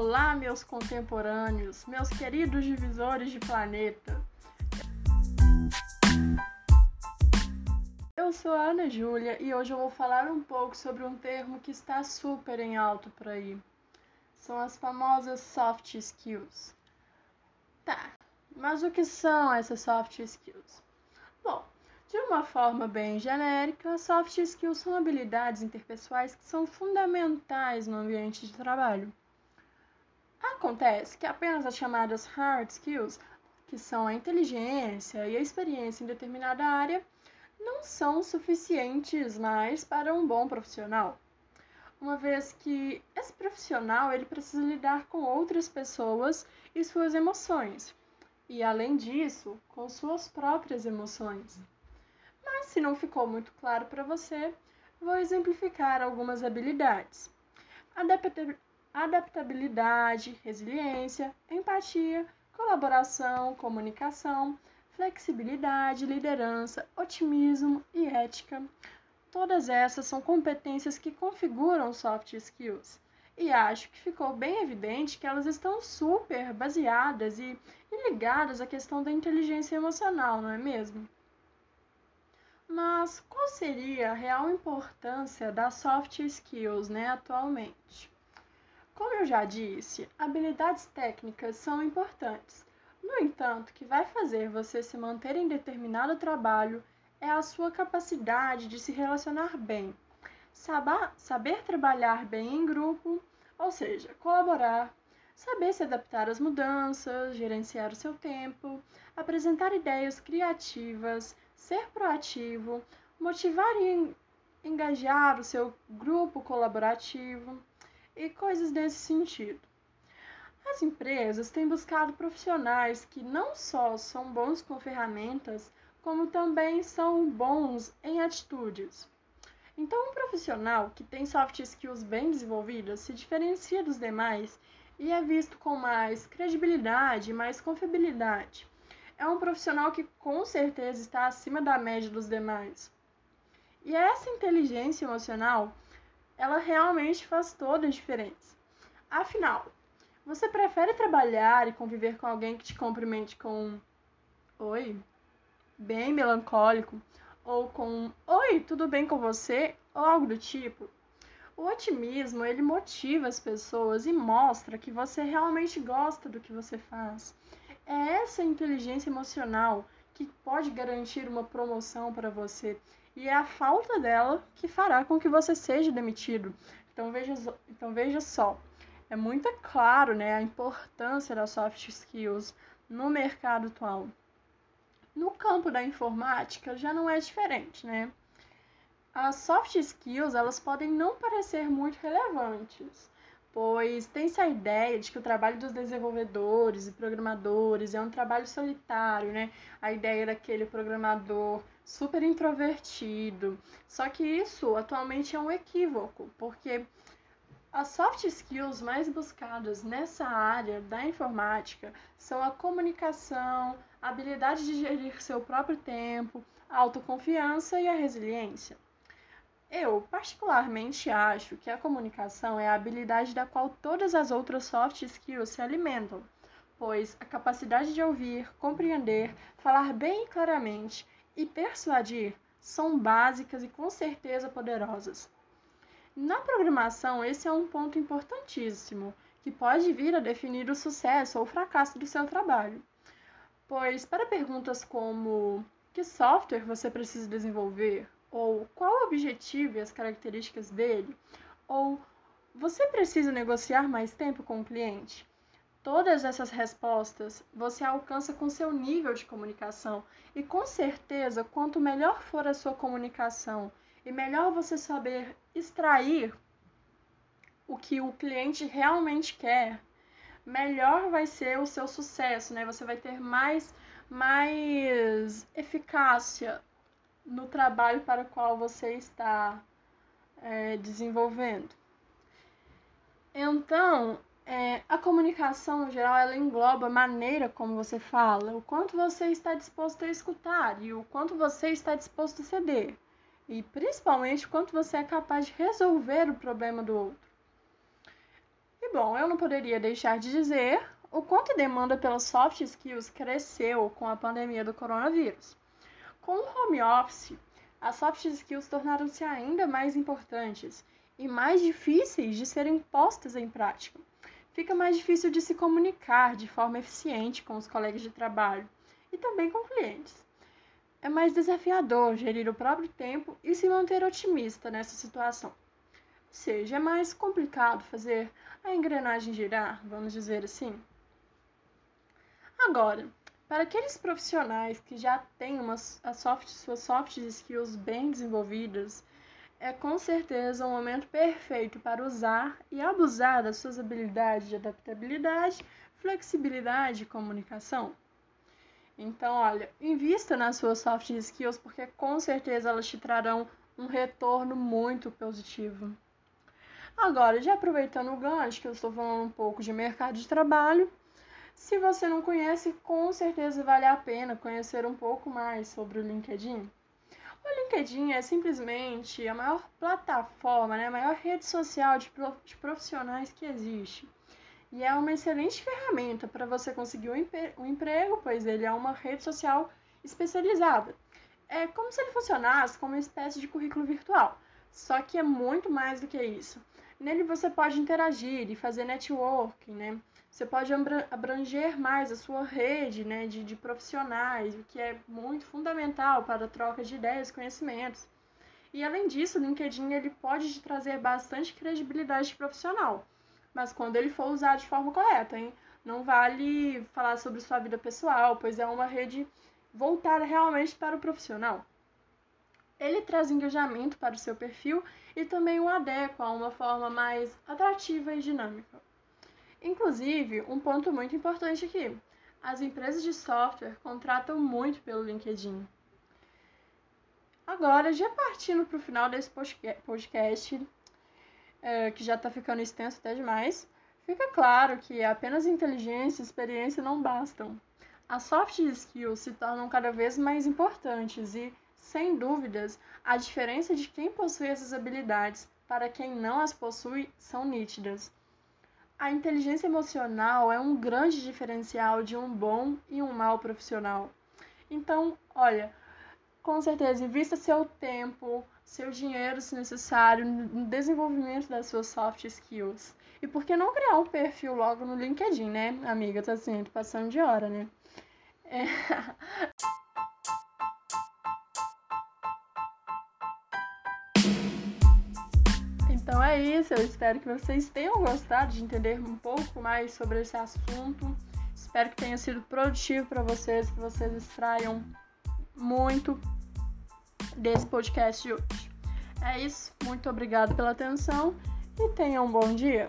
Olá, meus contemporâneos, meus queridos divisores de planeta. Eu sou a Ana Júlia e hoje eu vou falar um pouco sobre um termo que está super em alto por aí. São as famosas soft skills. Tá, mas o que são essas soft skills? Bom, de uma forma bem genérica, soft skills são habilidades interpessoais que são fundamentais no ambiente de trabalho. Acontece que apenas as chamadas hard skills, que são a inteligência e a experiência em determinada área, não são suficientes mais para um bom profissional. Uma vez que esse profissional ele precisa lidar com outras pessoas e suas emoções, e, além disso, com suas próprias emoções. Mas, se não ficou muito claro para você, vou exemplificar algumas habilidades: adaptabilidade, resiliência, empatia, colaboração, comunicação, flexibilidade, liderança, otimismo e ética. Todas essas são competências que configuram soft skills e acho que ficou bem evidente que elas estão super baseadas e, ligadas à questão da inteligência emocional, não é mesmo? Mas qual seria a real importância das soft skills né, atualmente? Como eu já disse, habilidades técnicas são importantes. No entanto, o que vai fazer você se manter em determinado trabalho é a sua capacidade de se relacionar bem, saber, saber trabalhar bem em grupo, ou seja, colaborar, saber se adaptar às mudanças, gerenciar o seu tempo, apresentar ideias criativas, ser proativo, motivar e engajar o seu grupo colaborativo e coisas nesse sentido. As empresas têm buscado profissionais que não só são bons com ferramentas, como também são bons em atitudes. Então, um profissional que tem soft skills bem desenvolvidas se diferencia dos demais e é visto com mais credibilidade mais confiabilidade. É um profissional que com certeza está acima da média dos demais. E essa inteligência emocional, ela realmente faz toda a diferença. Afinal, você prefere trabalhar e conviver com alguém que te cumprimente com oi, bem melancólico, ou com oi, tudo bem com você? ou algo do tipo. O otimismo, ele motiva as pessoas e mostra que você realmente gosta do que você faz. É essa inteligência emocional que pode garantir uma promoção para você e é a falta dela que fará com que você seja demitido. Então veja, então veja só, é muito claro né, a importância das soft skills no mercado atual. No campo da informática já não é diferente, né? As soft skills, elas podem não parecer muito relevantes, pois tem-se a ideia de que o trabalho dos desenvolvedores e programadores é um trabalho solitário, né? A ideia daquele programador super introvertido. Só que isso atualmente é um equívoco, porque as soft skills mais buscadas nessa área da informática são a comunicação, a habilidade de gerir seu próprio tempo, a autoconfiança e a resiliência. Eu, particularmente, acho que a comunicação é a habilidade da qual todas as outras soft skills se alimentam, pois a capacidade de ouvir, compreender, falar bem e claramente e persuadir são básicas e com certeza poderosas. Na programação, esse é um ponto importantíssimo, que pode vir a definir o sucesso ou o fracasso do seu trabalho. Pois, para perguntas como que software você precisa desenvolver? Ou qual o objetivo e as características dele? Ou você precisa negociar mais tempo com o cliente? Todas essas respostas você alcança com seu nível de comunicação, e com certeza, quanto melhor for a sua comunicação e melhor você saber extrair o que o cliente realmente quer, melhor vai ser o seu sucesso, né? Você vai ter mais, mais eficácia no trabalho para o qual você está é, desenvolvendo. Então, é, a comunicação no geral ela engloba a maneira como você fala, o quanto você está disposto a escutar e o quanto você está disposto a ceder e principalmente quanto você é capaz de resolver o problema do outro. E bom, eu não poderia deixar de dizer o quanto a demanda pelas soft skills cresceu com a pandemia do coronavírus. Com o home office, as soft skills tornaram-se ainda mais importantes e mais difíceis de serem postas em prática. Fica mais difícil de se comunicar de forma eficiente com os colegas de trabalho e também com clientes. É mais desafiador gerir o próprio tempo e se manter otimista nessa situação. Ou seja, é mais complicado fazer a engrenagem girar, vamos dizer assim. Agora, para aqueles profissionais que já têm uma, soft, suas soft skills bem desenvolvidas, é com certeza o momento perfeito para usar e abusar das suas habilidades de adaptabilidade, flexibilidade e comunicação. Então, olha, invista nas suas soft skills porque com certeza elas te trarão um retorno muito positivo. Agora, já aproveitando o gancho que eu estou falando um pouco de mercado de trabalho, se você não conhece, com certeza vale a pena conhecer um pouco mais sobre o LinkedIn. O LinkedIn é simplesmente a maior plataforma, né, a maior rede social de profissionais que existe. E é uma excelente ferramenta para você conseguir um, emprego, pois ele é uma rede social especializada. É como se ele funcionasse como uma espécie de currículo virtual, só que é muito mais do que isso. Nele você pode interagir e fazer networking, né? Você pode abranger mais a sua rede né, de, de profissionais, o que é muito fundamental para a troca de ideias e conhecimentos. E além disso, o LinkedIn ele pode te trazer bastante credibilidade profissional, mas quando ele for usado de forma correta, hein? Não vale falar sobre sua vida pessoal, pois é uma rede voltada realmente para o profissional. Ele traz engajamento para o seu perfil e também o adequa a uma forma mais atrativa e dinâmica. Inclusive, um ponto muito importante aqui: as empresas de software contratam muito pelo LinkedIn. Agora, já partindo para o final desse podcast, é, que já está ficando extenso até demais, fica claro que apenas inteligência e experiência não bastam. As soft skills se tornam cada vez mais importantes e sem dúvidas, a diferença de quem possui essas habilidades para quem não as possui são nítidas. A inteligência emocional é um grande diferencial de um bom e um mau profissional. Então, olha, com certeza, invista seu tempo, seu dinheiro, se necessário, no desenvolvimento das suas soft skills. E por que não criar um perfil logo no LinkedIn, né, amiga? Tá assim, passando de hora, né? É... é isso, eu espero que vocês tenham gostado de entender um pouco mais sobre esse assunto. Espero que tenha sido produtivo para vocês, que vocês extraiam muito desse podcast de hoje. É isso, muito obrigado pela atenção e tenham um bom dia.